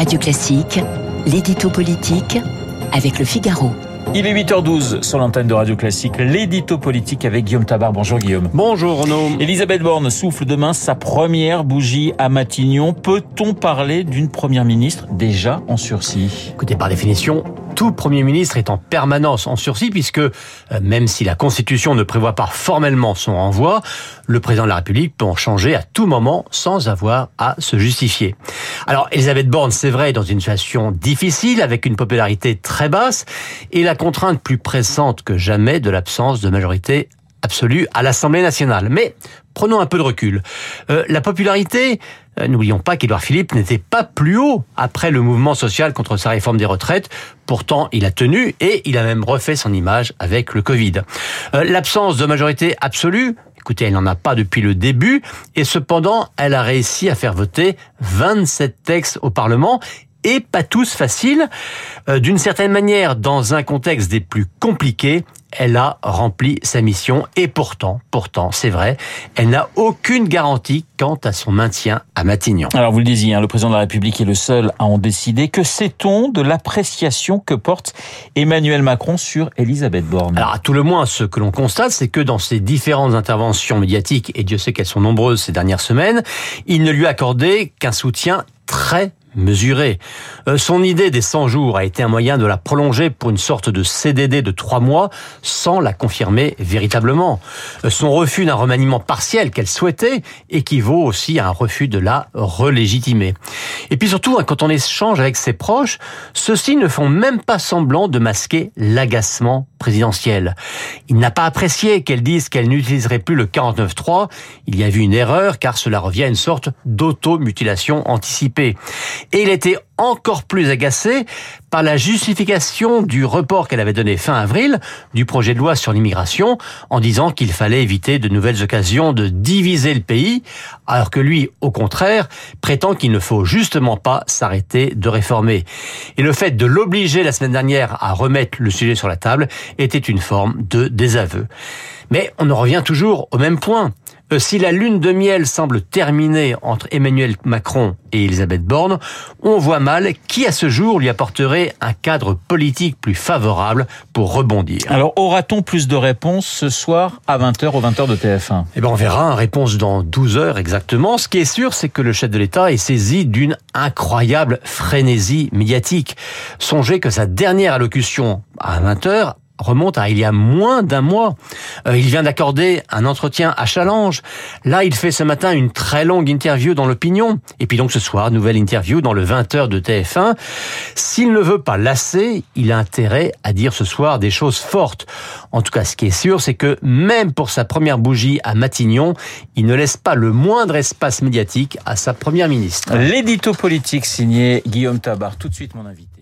Radio Classique, l'édito politique avec le Figaro. Il est 8h12 sur l'antenne de Radio Classique, l'édito politique avec Guillaume Tabar. Bonjour Guillaume. Bonjour Renaud. Elisabeth Borne souffle demain sa première bougie à Matignon. Peut-on parler d'une première ministre déjà en sursis? Écoutez, par définition, tout Premier ministre est en permanence en sursis puisque euh, même si la Constitution ne prévoit pas formellement son renvoi, le président de la République peut en changer à tout moment sans avoir à se justifier. Alors Elisabeth Borne, c'est vrai, est dans une situation difficile avec une popularité très basse et la contrainte plus pressante que jamais de l'absence de majorité absolue à l'Assemblée nationale. Mais prenons un peu de recul. Euh, la popularité, euh, n'oublions pas qu'Édouard Philippe n'était pas plus haut après le mouvement social contre sa réforme des retraites. Pourtant, il a tenu et il a même refait son image avec le Covid. Euh, L'absence de majorité absolue, Écoutez, elle n'en a pas depuis le début, et cependant, elle a réussi à faire voter 27 textes au Parlement, et pas tous faciles. Euh, D'une certaine manière, dans un contexte des plus compliqués, elle a rempli sa mission et pourtant, pourtant, c'est vrai, elle n'a aucune garantie quant à son maintien à Matignon. Alors vous le disiez, hein, le président de la République est le seul à en décider. Que sait-on de l'appréciation que porte Emmanuel Macron sur Elisabeth Borne? Alors à tout le moins, ce que l'on constate, c'est que dans ses différentes interventions médiatiques, et Dieu sait qu'elles sont nombreuses ces dernières semaines, il ne lui a accordé qu'un soutien très mesuré. Euh, son idée des 100 jours a été un moyen de la prolonger pour une sorte de CDD de 3 mois sans la confirmer véritablement. Euh, son refus d'un remaniement partiel qu'elle souhaitait équivaut aussi à un refus de la relégitimer. Et puis surtout, hein, quand on échange avec ses proches, ceux-ci ne font même pas semblant de masquer l'agacement présidentiel. Il n'a pas apprécié qu'elle dise qu'elle n'utiliserait plus le 49.3. Il y a vu une erreur car cela revient à une sorte d'automutilation anticipée. Et il était encore plus agacé par la justification du report qu'elle avait donné fin avril du projet de loi sur l'immigration en disant qu'il fallait éviter de nouvelles occasions de diviser le pays, alors que lui, au contraire, prétend qu'il ne faut justement pas s'arrêter de réformer. Et le fait de l'obliger la semaine dernière à remettre le sujet sur la table était une forme de désaveu. Mais on en revient toujours au même point. Euh, si la lune de miel semble terminée entre Emmanuel Macron et Elisabeth Borne, on voit mal qui à ce jour lui apporterait un cadre politique plus favorable pour rebondir. Alors aura-t-on plus de réponses ce soir à 20h au 20h de TF1 Eh ben on verra, réponse dans 12 heures exactement. Ce qui est sûr, c'est que le chef de l'État est saisi d'une incroyable frénésie médiatique. Songez que sa dernière allocution à 20h remonte à il y a moins d'un mois. Euh, il vient d'accorder un entretien à Challenge. Là, il fait ce matin une très longue interview dans l'opinion. Et puis donc ce soir, nouvelle interview dans le 20h de TF1. S'il ne veut pas lasser, il a intérêt à dire ce soir des choses fortes. En tout cas, ce qui est sûr, c'est que même pour sa première bougie à Matignon, il ne laisse pas le moindre espace médiatique à sa première ministre. L'édito politique signé Guillaume Tabar. Tout de suite, mon invité.